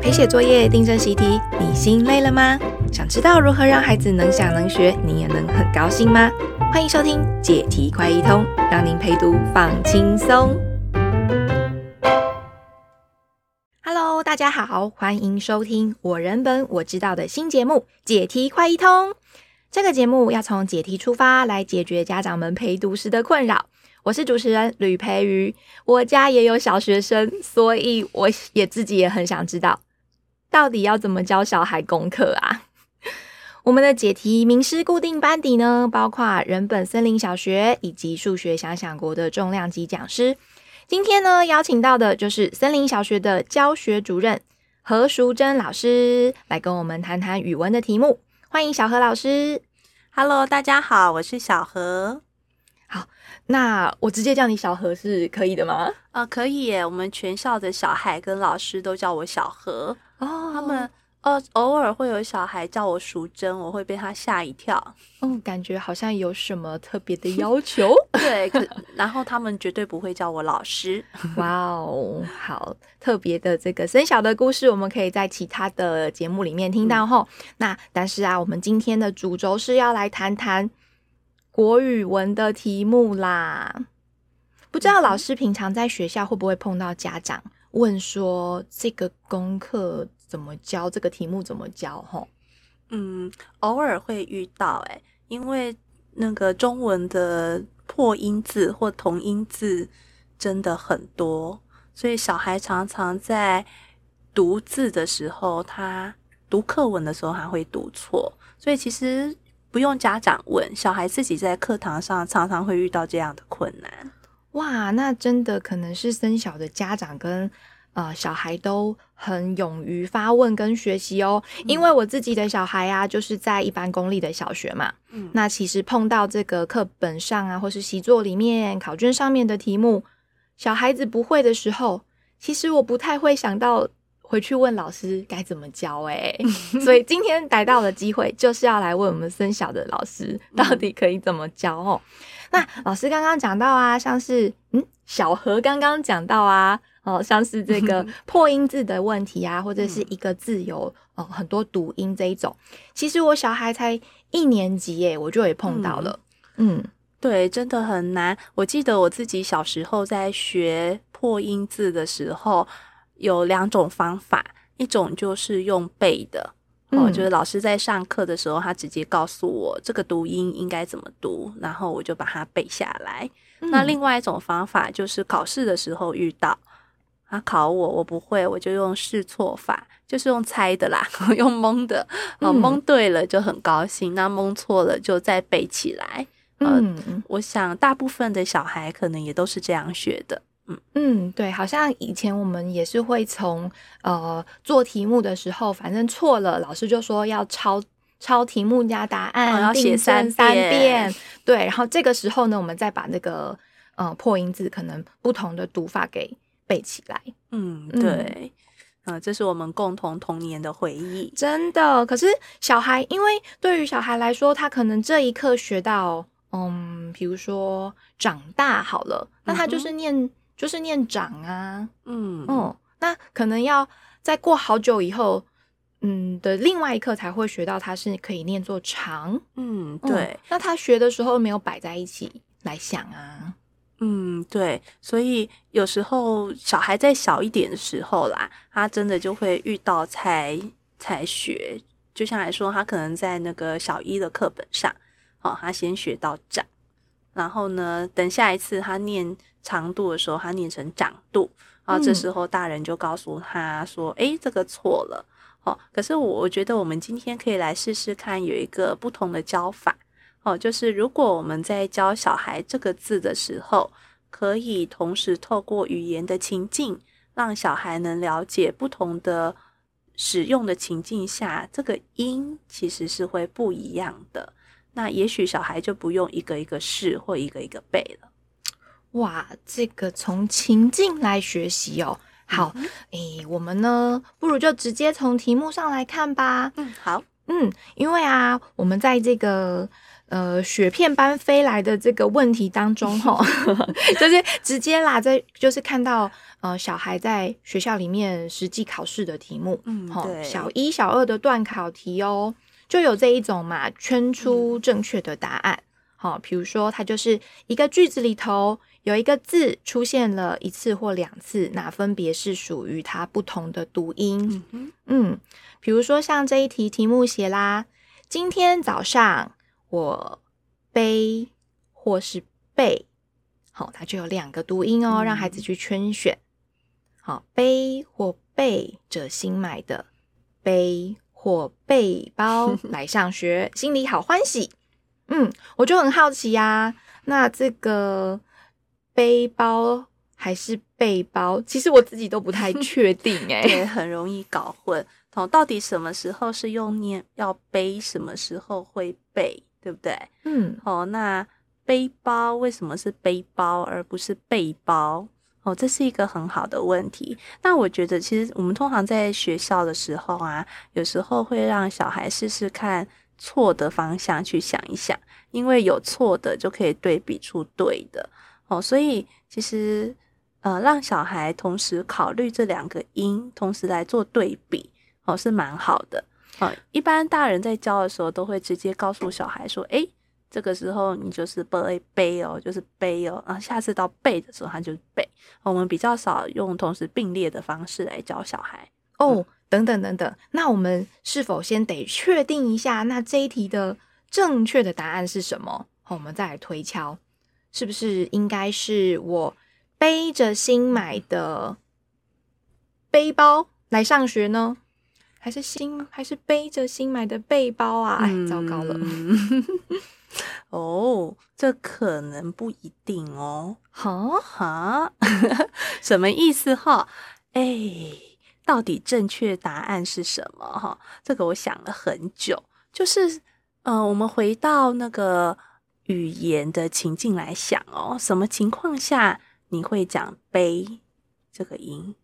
陪写作业、订正习题，你心累了吗？想知道如何让孩子能想能学，你也能很高兴吗？欢迎收听解题快一通，让您陪读放轻松。Hello，大家好，欢迎收听我人本我知道的新节目《解题快一通》。这个节目要从解题出发，来解决家长们陪读时的困扰。我是主持人吕培瑜，我家也有小学生，所以我也自己也很想知道，到底要怎么教小孩功课啊？我们的解题名师固定班底呢，包括人本森林小学以及数学想想国的重量级讲师。今天呢，邀请到的就是森林小学的教学主任何淑贞老师，来跟我们谈谈语文的题目。欢迎小何老师。Hello，大家好，我是小何。好，那我直接叫你小何是可以的吗？啊、呃，可以耶。我们全校的小孩跟老师都叫我小何哦。他们呃偶尔会有小孩叫我淑珍，我会被他吓一跳。嗯，感觉好像有什么特别的要求。对，可然后他们绝对不会叫我老师。哇哦，好特别的这个声小的故事，我们可以在其他的节目里面听到吼。嗯、那但是啊，我们今天的主轴是要来谈谈。国语文的题目啦，不知道老师平常在学校会不会碰到家长问说，这个功课怎么教，这个题目怎么教？吼，嗯，偶尔会遇到诶，因为那个中文的破音字或同音字真的很多，所以小孩常常在读字的时候，他读课文的时候还会读错，所以其实。不用家长问，小孩自己在课堂上常常会遇到这样的困难。哇，那真的可能是森小的家长跟呃小孩都很勇于发问跟学习哦。嗯、因为我自己的小孩啊，就是在一般公立的小学嘛。嗯，那其实碰到这个课本上啊，或是习作里面、考卷上面的题目，小孩子不会的时候，其实我不太会想到。回去问老师该怎么教哎，所以今天逮到的机会就是要来问我们森小的老师到底可以怎么教哦。那老师刚刚讲到啊，像是嗯小何刚刚讲到啊，哦像是这个 破音字的问题啊，或者是一个字有哦很多读音这一种，其实我小孩才一年级耶，我就也碰到了。嗯，对，真的很难。我记得我自己小时候在学破音字的时候。有两种方法，一种就是用背的，嗯、哦，就是老师在上课的时候，他直接告诉我这个读音应该怎么读，然后我就把它背下来。嗯、那另外一种方法就是考试的时候遇到他考我，我不会，我就用试错法，就是用猜的啦，用蒙的，哦，蒙对了就很高兴，嗯、那蒙错了就再背起来。嗯、呃，我想大部分的小孩可能也都是这样学的。嗯嗯，对，好像以前我们也是会从呃做题目的时候，反正错了，老师就说要抄抄题目加答案，哦、要写三三遍。对，然后这个时候呢，我们再把那个呃破音字可能不同的读法给背起来。嗯，对，嗯、呃，这是我们共同童年的回忆，真的。可是小孩，因为对于小孩来说，他可能这一刻学到，嗯，比如说长大好了，那他就是念。嗯就是念长啊，嗯嗯，那可能要再过好久以后，嗯的另外一课才会学到它是可以念作长，嗯，对。嗯，那他学的时候没有摆在一起来想啊，嗯，对。所以有时候小孩在小一点的时候啦，他真的就会遇到才才学。就像来说，他可能在那个小一的课本上，哦，他先学到长。然后呢，等下一次他念长度的时候，他念成长度，然后这时候大人就告诉他说：“哎、嗯，这个错了。”哦，可是我我觉得我们今天可以来试试看，有一个不同的教法。哦，就是如果我们在教小孩这个字的时候，可以同时透过语言的情境，让小孩能了解不同的使用的情境下，这个音其实是会不一样的。那也许小孩就不用一个一个试或一个一个背了。哇，这个从情境来学习哦。好，诶、我们呢，不如就直接从题目上来看吧。嗯，好，嗯，因为啊，我们在这个呃雪片般飞来的这个问题当中，哈，就是直接啦，在就是看到呃小孩在学校里面实际考试的题目，嗯，对，小一、小二的段考题哦，就有这一种嘛，圈出正确的答案。好、嗯，比如说它就是一个句子里头有一个字出现了一次或两次，那分别是属于它不同的读音。嗯，嗯，比如说像这一题题目写啦，今天早上我背或是背，好，它就有两个读音哦，让孩子去圈选。好，背或背着新买的背或背包来上学，心里好欢喜。嗯，我就很好奇呀、啊，那这个背包还是背包？其实我自己都不太确 定哎、欸，对，很容易搞混。哦，到底什么时候是用念要背，什么时候会背，对不对？嗯，哦，那背包为什么是背包而不是背包？哦，这是一个很好的问题。那我觉得，其实我们通常在学校的时候啊，有时候会让小孩试试看。错的方向去想一想，因为有错的就可以对比出对的哦，所以其实呃，让小孩同时考虑这两个音，同时来做对比哦，是蛮好的哦。一般大人在教的时候，都会直接告诉小孩说：“诶，这个时候你就是背背哦，就是背哦，然后下次到背的时候，他就背。”我们比较少用同时并列的方式来教小孩哦。等等等等，那我们是否先得确定一下，那这一题的正确的答案是什么？好，我们再来推敲，是不是应该是我背着新买的背包来上学呢？还是新还是背着新买的背包啊？哎，糟糕了！哦，这可能不一定哦。哈哈，什么意思哈？哎。到底正确答案是什么？哈，这个我想了很久。就是，呃，我们回到那个语言的情境来想哦，什么情况下你会讲背这个音？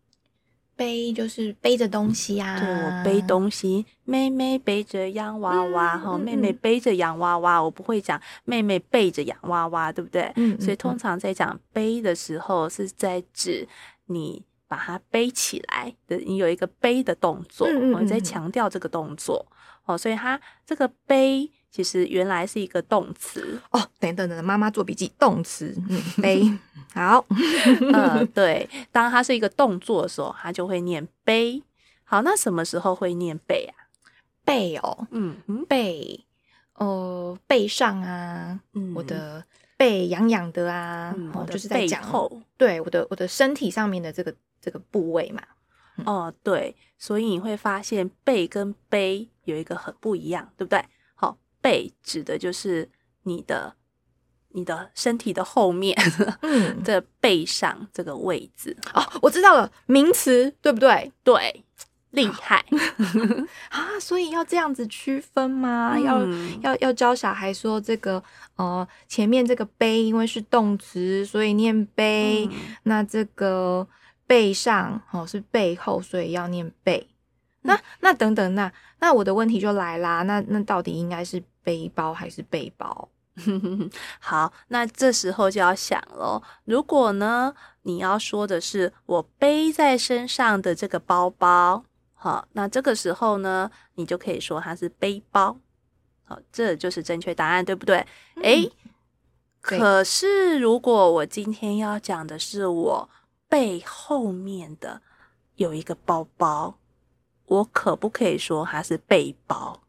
背就是背着东西啊。对，我背东西，妹妹背着洋娃娃，哈、嗯，妹妹背着洋娃娃，我不会讲妹妹背着洋娃娃，对不对？嗯，所以通常在讲背的时候，是在指你。把它背起来的，你有一个背的动作，我们在强调这个动作哦，所以它这个背其实原来是一个动词哦。等等等，妈妈做笔记，动词，嗯，背，好，嗯，对，当它是一个动作的时候，它就会念背。好，那什么时候会念背啊？背哦，嗯，背，哦，背上啊，嗯，我的背痒痒的啊，哦，就是在讲，对，我的我的身体上面的这个。这个部位嘛，哦，对，所以你会发现背跟背有一个很不一样，对不对？好，背指的就是你的你的身体的后面，嗯，的背上这个位置。哦，我知道了，名词，对不对？对，厉害 啊！所以要这样子区分吗？嗯、要要要教小孩说这个，呃，前面这个背因为是动词，所以念背，嗯、那这个。背上哦，是背后，所以要念背。那那等等，那那我的问题就来啦。那那到底应该是背包还是背包？好，那这时候就要想咯，如果呢，你要说的是我背在身上的这个包包，好，那这个时候呢，你就可以说它是背包。好，这就是正确答案，对不对？诶、嗯，可是如果我今天要讲的是我。背后面的有一个包包，我可不可以说它是背包？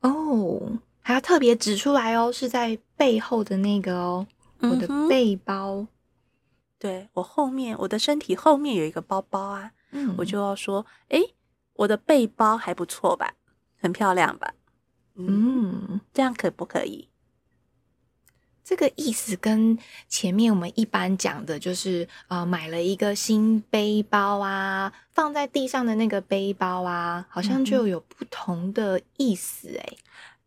哦，还要特别指出来哦，是在背后的那个哦，我的背包。嗯、对，我后面，我的身体后面有一个包包啊，嗯，我就要说，诶，我的背包还不错吧，很漂亮吧？嗯，这样可不可以？这个意思跟前面我们一般讲的，就是呃，买了一个新背包啊，放在地上的那个背包啊，好像就有不同的意思诶、欸。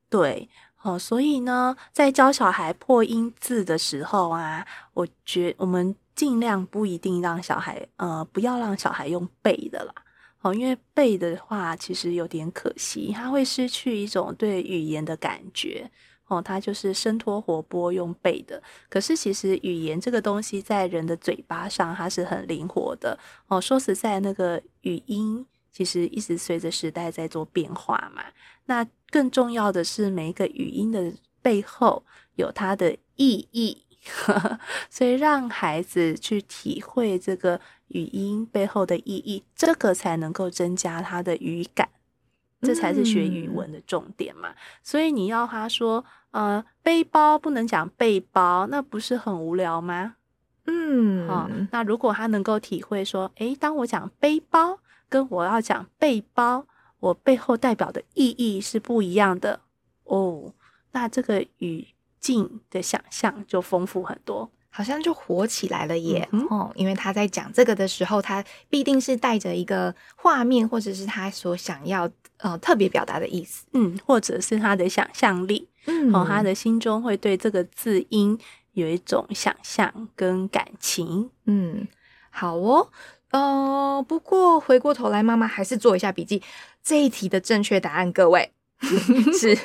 对，哦，所以呢，在教小孩破音字的时候啊，我觉我们尽量不一定让小孩呃，不要让小孩用背的啦。哦，因为背的话其实有点可惜，他会失去一种对语言的感觉。哦，他就是生拖活剥用背的。可是其实语言这个东西在人的嘴巴上，它是很灵活的。哦，说实在，那个语音其实一直随着时代在做变化嘛。那更重要的是，每一个语音的背后有它的意义，所以让孩子去体会这个语音背后的意义，这个才能够增加他的语感。这才是学语文的重点嘛，嗯、所以你要他说，呃，背包不能讲背包，那不是很无聊吗？嗯，好、哦，那如果他能够体会说，诶，当我讲背包，跟我要讲背包，我背后代表的意义是不一样的哦，那这个语境的想象就丰富很多。好像就火起来了耶，嗯、哦，因为他在讲这个的时候，他必定是带着一个画面，或者是他所想要呃特别表达的意思，嗯，或者是他的想象力，嗯，哦，他的心中会对这个字音有一种想象跟感情，嗯，好哦，呃，不过回过头来，妈妈还是做一下笔记，这一题的正确答案，各位 是。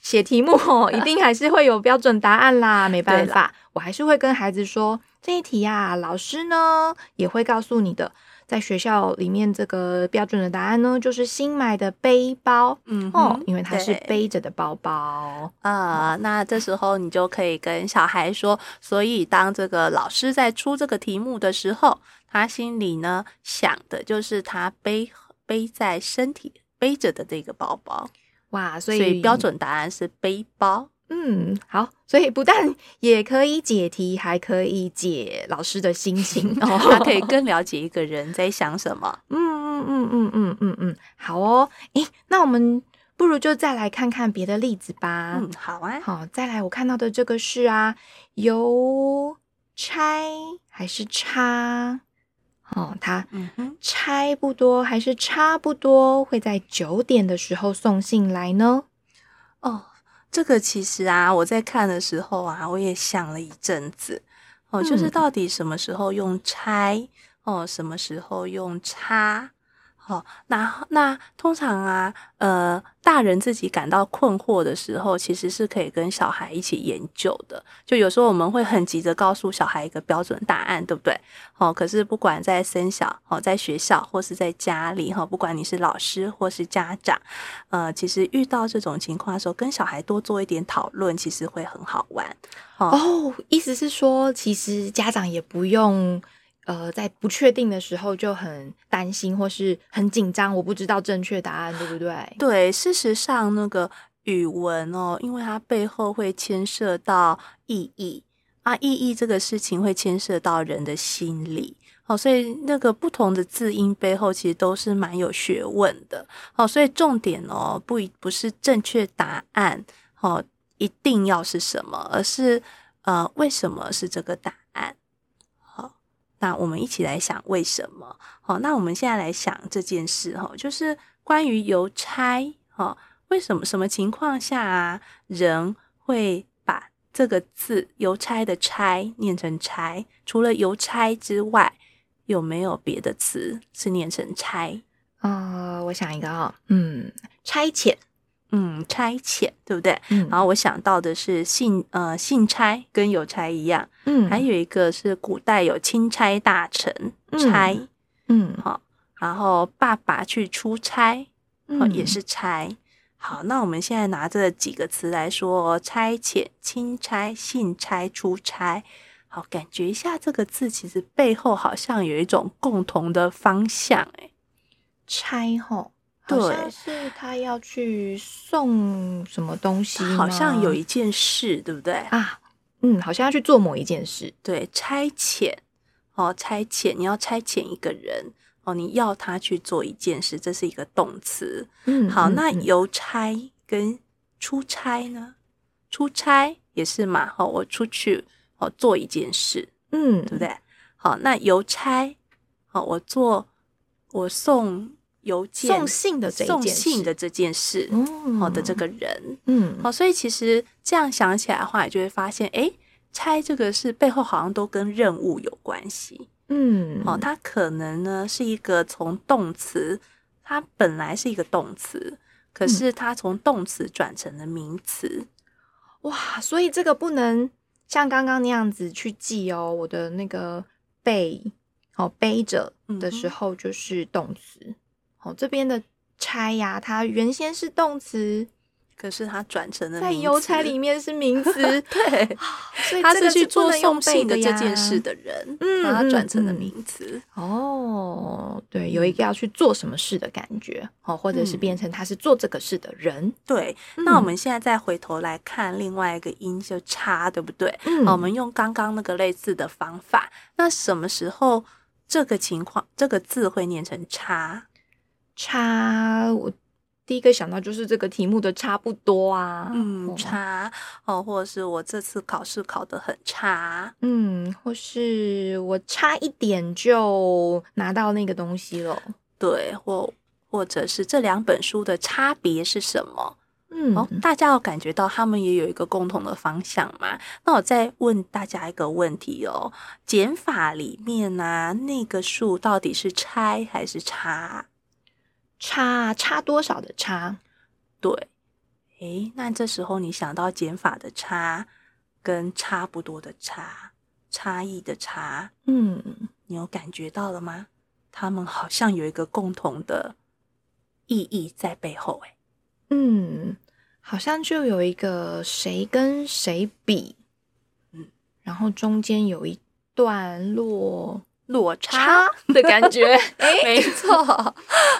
写题目哦，一定还是会有标准答案啦，没办法，我还是会跟孩子说这一题呀，老师呢也会告诉你的，在学校里面这个标准的答案呢，就是新买的背包，嗯哼哦，因为它是背着的包包啊。呃嗯、那这时候你就可以跟小孩说，所以当这个老师在出这个题目的时候，他心里呢想的就是他背背在身体背着的这个包包。哇，所以，所以标准答案是背包。嗯，好，所以不但 也可以解题，还可以解老师的心情，哦，他可以更了解一个人在想什么。嗯嗯嗯嗯嗯嗯嗯，好哦。诶，那我们不如就再来看看别的例子吧。嗯，好啊。好，再来，我看到的这个是啊，邮差还是差？哦，他差不多还是差不多会在九点的时候送信来呢？哦，这个其实啊，我在看的时候啊，我也想了一阵子。哦，就是到底什么时候用拆？哦，什么时候用哦，那那通常啊，呃，大人自己感到困惑的时候，其实是可以跟小孩一起研究的。就有时候我们会很急着告诉小孩一个标准答案，对不对？哦，可是不管在生小，哦，在学校或是在家里，哈，不管你是老师或是家长，呃，其实遇到这种情况的时候，跟小孩多做一点讨论，其实会很好玩。哦，意思是说，其实家长也不用。呃，在不确定的时候就很担心或是很紧张，我不知道正确答案，对不对？对，事实上那个语文哦，因为它背后会牵涉到意义啊，意义这个事情会牵涉到人的心理哦，所以那个不同的字音背后其实都是蛮有学问的哦，所以重点哦，不一不是正确答案哦，一定要是什么，而是呃，为什么是这个答案？那我们一起来想为什么？好，那我们现在来想这件事哈，就是关于邮差哈，为什么什么情况下啊，人会把这个字邮差的差念成差？除了邮差之外，有没有别的词是念成差？呃，我想一个啊，嗯，差遣。嗯，差遣对不对？嗯，然后我想到的是信，呃，信差跟邮差一样。嗯，还有一个是古代有钦差大臣差，嗯，好，然后爸爸去出差，嗯，也是差。好，那我们现在拿这几个词来说：差遣、钦差、信差、出差。好，感觉一下这个字其实背后好像有一种共同的方向，诶，差吼。好像是他要去送什么东西，好像有一件事，对不对啊？嗯，好像要去做某一件事，对，差遣哦，差遣，你要差遣一个人哦，你要他去做一件事，这是一个动词。嗯，好，那邮差跟出差呢？出差也是嘛，哦，我出去哦做一件事，嗯，对不对？好，那邮差，好，我做我送。邮件送信的这送信的这件事，好的这个人，嗯，好，所以其实这样想起来的话，你就会发现，哎，拆这个是背后好像都跟任务有关系，嗯，哦，它可能呢是一个从动词，它本来是一个动词，可是它从动词转成了名词。哇，所以这个不能像刚刚那样子去记哦。我的那个背，哦，背着的时候就是动词。哦，这边的拆呀，它原先是动词。可是它转成了在邮差里面是名词，对，所以他是去做送信的这件事的人，嗯，把它转成了名词。哦，对，有一个要去做什么事的感觉，哦，或者是变成他是做这个事的人。对，那我们现在再回头来看另外一个音，就差，对不对？嗯，我们用刚刚那个类似的方法，那什么时候这个情况，这个字会念成差？差，我。第一个想到就是这个题目的差不多啊，嗯，差哦，或者是我这次考试考得很差，嗯，或是我差一点就拿到那个东西了，对，或或者是这两本书的差别是什么？嗯，哦，大家有感觉到他们也有一个共同的方向嘛？那我再问大家一个问题哦，减法里面呢、啊，那个数到底是拆还是差？差差多少的差？对，诶，那这时候你想到减法的差跟差不多的差，差异的差，嗯，你有感觉到了吗？他们好像有一个共同的意义在背后，诶，嗯，好像就有一个谁跟谁比，嗯，然后中间有一段落。落差 的感觉，哎，没错，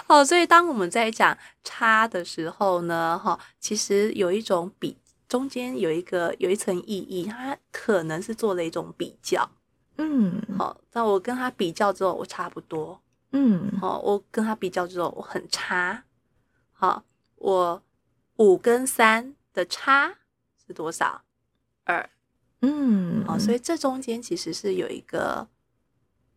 好，所以当我们在讲差的时候呢，哈，其实有一种比，中间有一个有一层意义，它可能是做了一种比较，嗯，好，那我跟他比较之后，我差不多，嗯，好，我跟他比较之后，我很差，好，我五跟三的差是多少？二，嗯，好，所以这中间其实是有一个。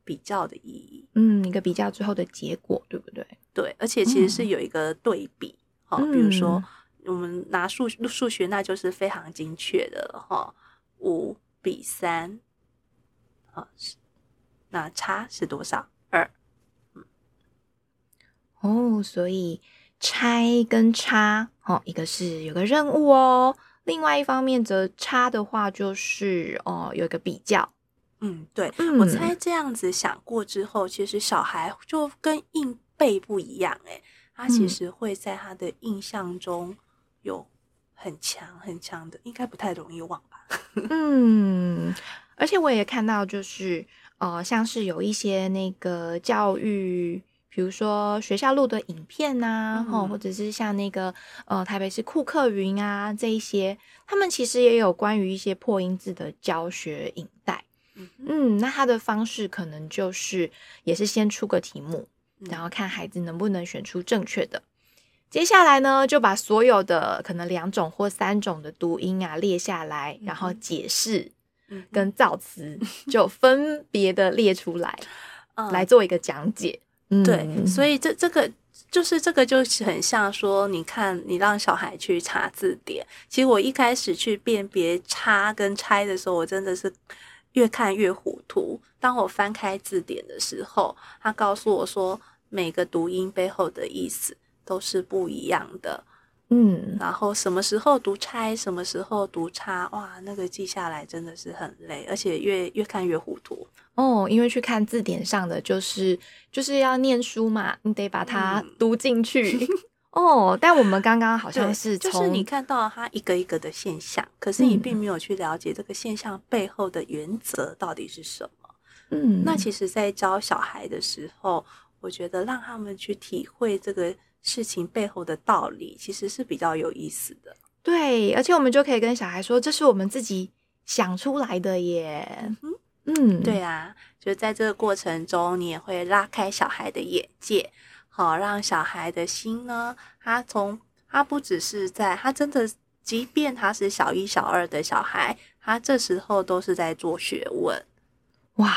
比较的意义，嗯，一个比较最后的结果，对不对？对，而且其实是有一个对比，哈、嗯，比如说我们拿数数学，那就是非常精确的了，哈，五比三，啊，那差是多少？二，嗯，哦，所以拆跟差，哦，一个是有个任务哦，另外一方面则差的话就是哦，有一个比较。嗯，对，嗯、我猜这样子想过之后，其实小孩就跟硬背不一样，诶，他其实会在他的印象中有很强很强的，应该不太容易忘吧？嗯，而且我也看到，就是呃，像是有一些那个教育，比如说学校录的影片呐、啊，嗯、或者是像那个呃台北市库克云啊这一些，他们其实也有关于一些破音字的教学影带。嗯，那他的方式可能就是也是先出个题目，然后看孩子能不能选出正确的。接下来呢，就把所有的可能两种或三种的读音啊列下来，然后解释跟造词就分别的列出来，来做一个讲解。嗯，对，所以这这个就是这个就是很像说，你看你让小孩去查字典，其实我一开始去辨别差跟拆的时候，我真的是。越看越糊涂。当我翻开字典的时候，他告诉我说，每个读音背后的意思都是不一样的。嗯，然后什么时候读拆，什么时候读差，哇，那个记下来真的是很累，而且越越看越糊涂。哦，因为去看字典上的就是就是要念书嘛，你得把它读进去。嗯哦，但我们刚刚好像是就是你看到它一个一个的现象，可是你并没有去了解这个现象背后的原则到底是什么。嗯，那其实，在教小孩的时候，我觉得让他们去体会这个事情背后的道理，其实是比较有意思的。对，而且我们就可以跟小孩说，这是我们自己想出来的耶。嗯，嗯，对啊，就在这个过程中，你也会拉开小孩的眼界。好，让小孩的心呢，他从他不只是在他真的，即便他是小一、小二的小孩，他这时候都是在做学问。哇，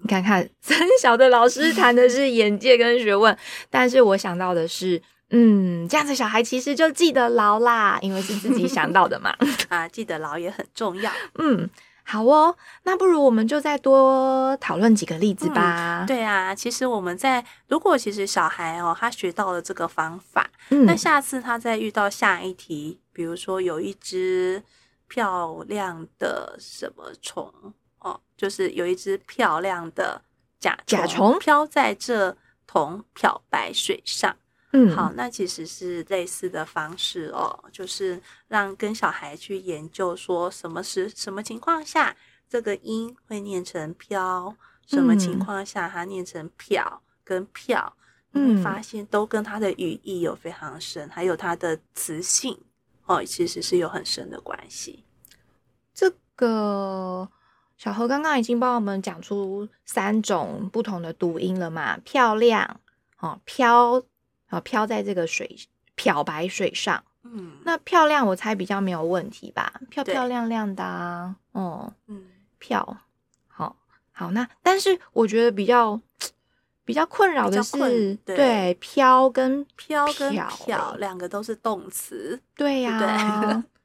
你看看，三小的老师谈的是眼界跟学问，但是我想到的是，嗯，这样子小孩其实就记得牢啦，因为是自己想到的嘛。啊，记得牢也很重要。嗯。好哦，那不如我们就再多讨论几个例子吧。嗯、对啊，其实我们在如果其实小孩哦，他学到了这个方法，嗯、那下次他再遇到下一题，比如说有一只漂亮的什么虫哦，就是有一只漂亮的甲甲虫飘在这桶漂白水上。嗯，好，那其实是类似的方式哦，就是让跟小孩去研究说什么是什么情况下这个音会念成飘，什么情况下它念成漂跟票，嗯，发现都跟它的语义有非常深，还有它的词性哦，其实是有很深的关系。这个小何刚刚已经帮我们讲出三种不同的读音了嘛，漂亮哦，飘。啊，漂在这个水漂白水上，嗯，那漂亮我猜比较没有问题吧？漂漂亮亮的啊，哦，嗯，漂，好，好，那但是我觉得比较比较困扰的是，对，对，漂跟漂跟漂两个都是动词，对呀、啊，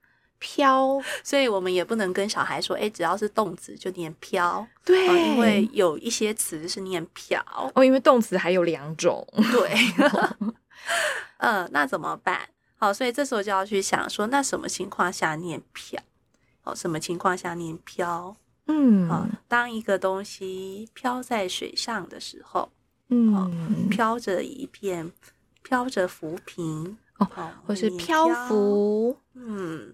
对漂，所以我们也不能跟小孩说，哎，只要是动词就念飘，对、哦，因为有一些词是念漂，哦，因为动词还有两种，对。嗯，那怎么办？好，所以这时候就要去想说，那什么情况下念漂？哦，什么情况下念飘？嗯，好，当一个东西飘在水上的时候，嗯，飘着一片，飘着浮萍，哦，或是漂浮，嗯，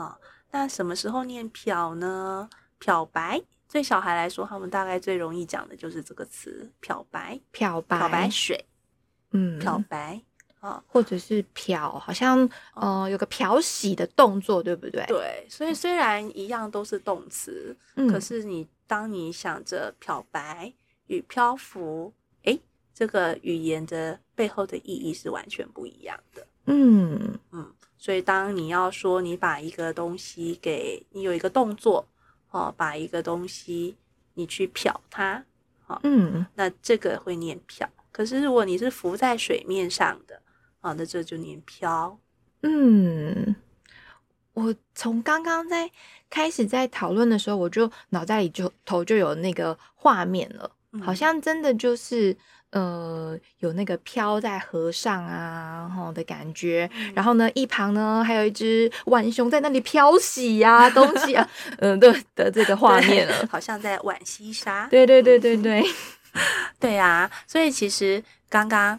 啊，那什么时候念漂呢？漂白，对小孩来说，他们大概最容易讲的就是这个词，漂白，漂白，漂白水。嗯，漂白啊，或者是漂，好像呃有个漂洗的动作，对不对？对，所以虽然一样都是动词，嗯，可是你当你想着漂白与漂浮，哎，这个语言的背后的意义是完全不一样的。嗯嗯，所以当你要说你把一个东西给你有一个动作哦，把一个东西你去漂它，好，嗯，那这个会念漂。可是，如果你是浮在水面上的，啊，那这就念漂。嗯，我从刚刚在开始在讨论的时候，我就脑袋里就头就有那个画面了，嗯、好像真的就是呃有那个飘在河上啊吼的感觉。嗯、然后呢，一旁呢还有一只浣熊在那里漂洗呀、啊、东西啊，嗯、呃，对的这个画面了，好像在浣溪沙。对对对对对。对啊，所以其实刚刚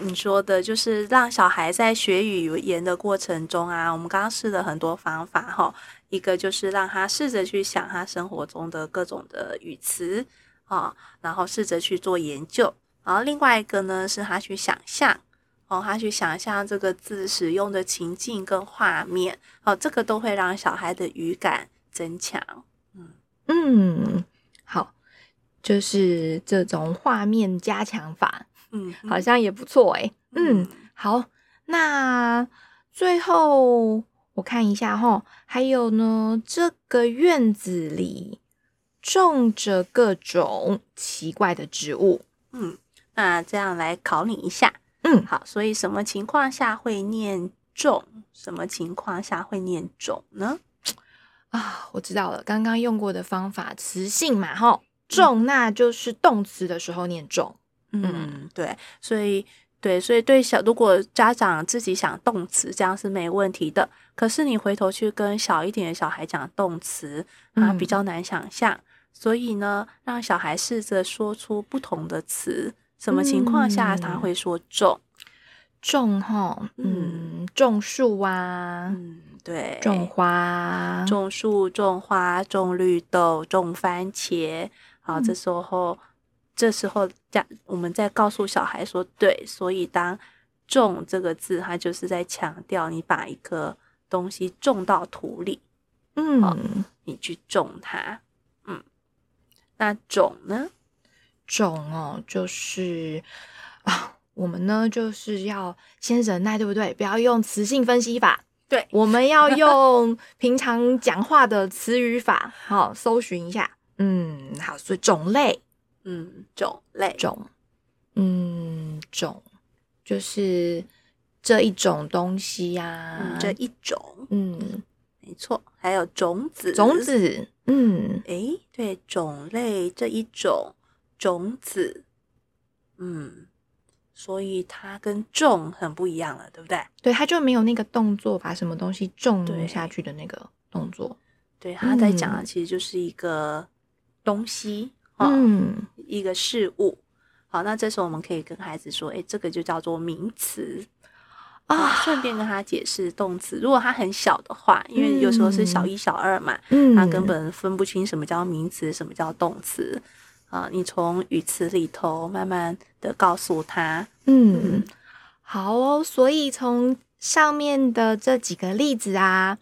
你说的，就是让小孩在学语言的过程中啊，我们刚刚试了很多方法哈。一个就是让他试着去想他生活中的各种的语词啊，然后试着去做研究。然后另外一个呢，是他去想象哦，他去想象这个字使用的情境跟画面哦，这个都会让小孩的语感增强。嗯嗯，好。就是这种画面加强法，嗯，好像也不错诶。嗯，嗯，好，那最后我看一下哈，还有呢，这个院子里种着各种奇怪的植物，嗯，那这样来考你一下，嗯，好，所以什么情况下会念种？什么情况下会念种呢？啊，我知道了，刚刚用过的方法，词性嘛，齁。种，那就是动词的时候念种。嗯，对，所以对，所以对小，如果家长自己想动词，这样是没问题的。可是你回头去跟小一点的小孩讲动词，啊，比较难想象。嗯、所以呢，让小孩试着说出不同的词，什么情况下他会说种？种哈，嗯，种树啊，嗯，对，种花，种树，种花，种绿豆，种番茄。好，这时候，嗯、这时候，家我们在告诉小孩说，对，所以当“种”这个字，它就是在强调你把一个东西种到土里，嗯，你去种它，嗯，那种呢？种哦，就是啊，我们呢就是要先忍耐，对不对？不要用词性分析法，对，我们要用平常讲话的词语法，好，搜寻一下。嗯，好，所以种类，嗯，种类，种，嗯，种就是这一种东西呀、啊嗯，这一种，嗯，没错，还有种子，种子，嗯，诶，对，种类这一种种子，嗯，所以它跟种很不一样了，对不对？对，它就没有那个动作把什么东西种下去的那个动作。对，他在讲的其实就是一个东西，嗯，哦、一个事物。好，那这时候我们可以跟孩子说，诶，这个就叫做名词。啊，顺便跟他解释动词。如果他很小的话，因为有时候是小一、小二嘛，嗯，他根本分不清什么叫名词，什么叫动词。啊，你从语词里头慢慢的告诉他。嗯，好哦。所以从上面的这几个例子啊，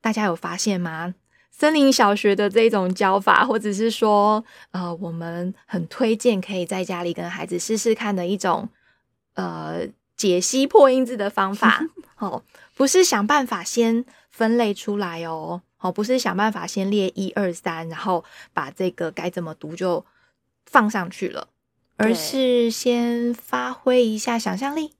大家有发现吗？森林小学的这种教法，或者是说，呃，我们很推荐可以在家里跟孩子试试看的一种，呃。解析破音字的方法，哦，不是想办法先分类出来哦，哦，不是想办法先列一二三，然后把这个该怎么读就放上去了，而是先发挥一下想象力。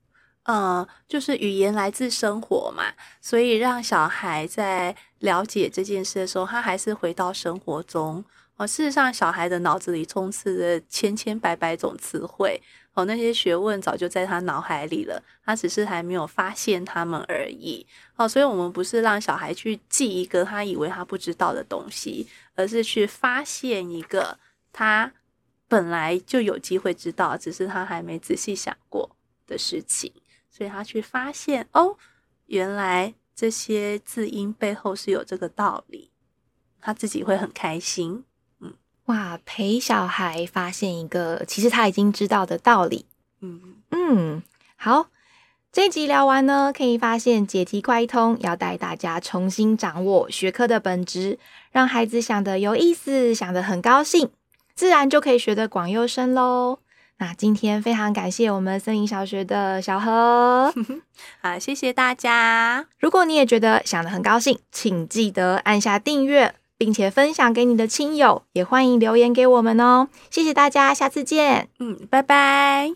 呃，就是语言来自生活嘛，所以让小孩在了解这件事的时候，他还是回到生活中。哦，事实上，小孩的脑子里充斥着千千百百种词汇。哦，那些学问早就在他脑海里了，他只是还没有发现他们而已。哦，所以我们不是让小孩去记一个他以为他不知道的东西，而是去发现一个他本来就有机会知道，只是他还没仔细想过的事情。所以他去发现，哦，原来这些字音背后是有这个道理，他自己会很开心。哇，陪小孩发现一个其实他已经知道的道理。嗯嗯，好，这一集聊完呢，可以发现解题快通要带大家重新掌握学科的本质，让孩子想的有意思，想的很高兴，自然就可以学得广又深喽。那今天非常感谢我们森林小学的小何，好，谢谢大家。如果你也觉得想的很高兴，请记得按下订阅。并且分享给你的亲友，也欢迎留言给我们哦。谢谢大家，下次见。嗯，拜拜。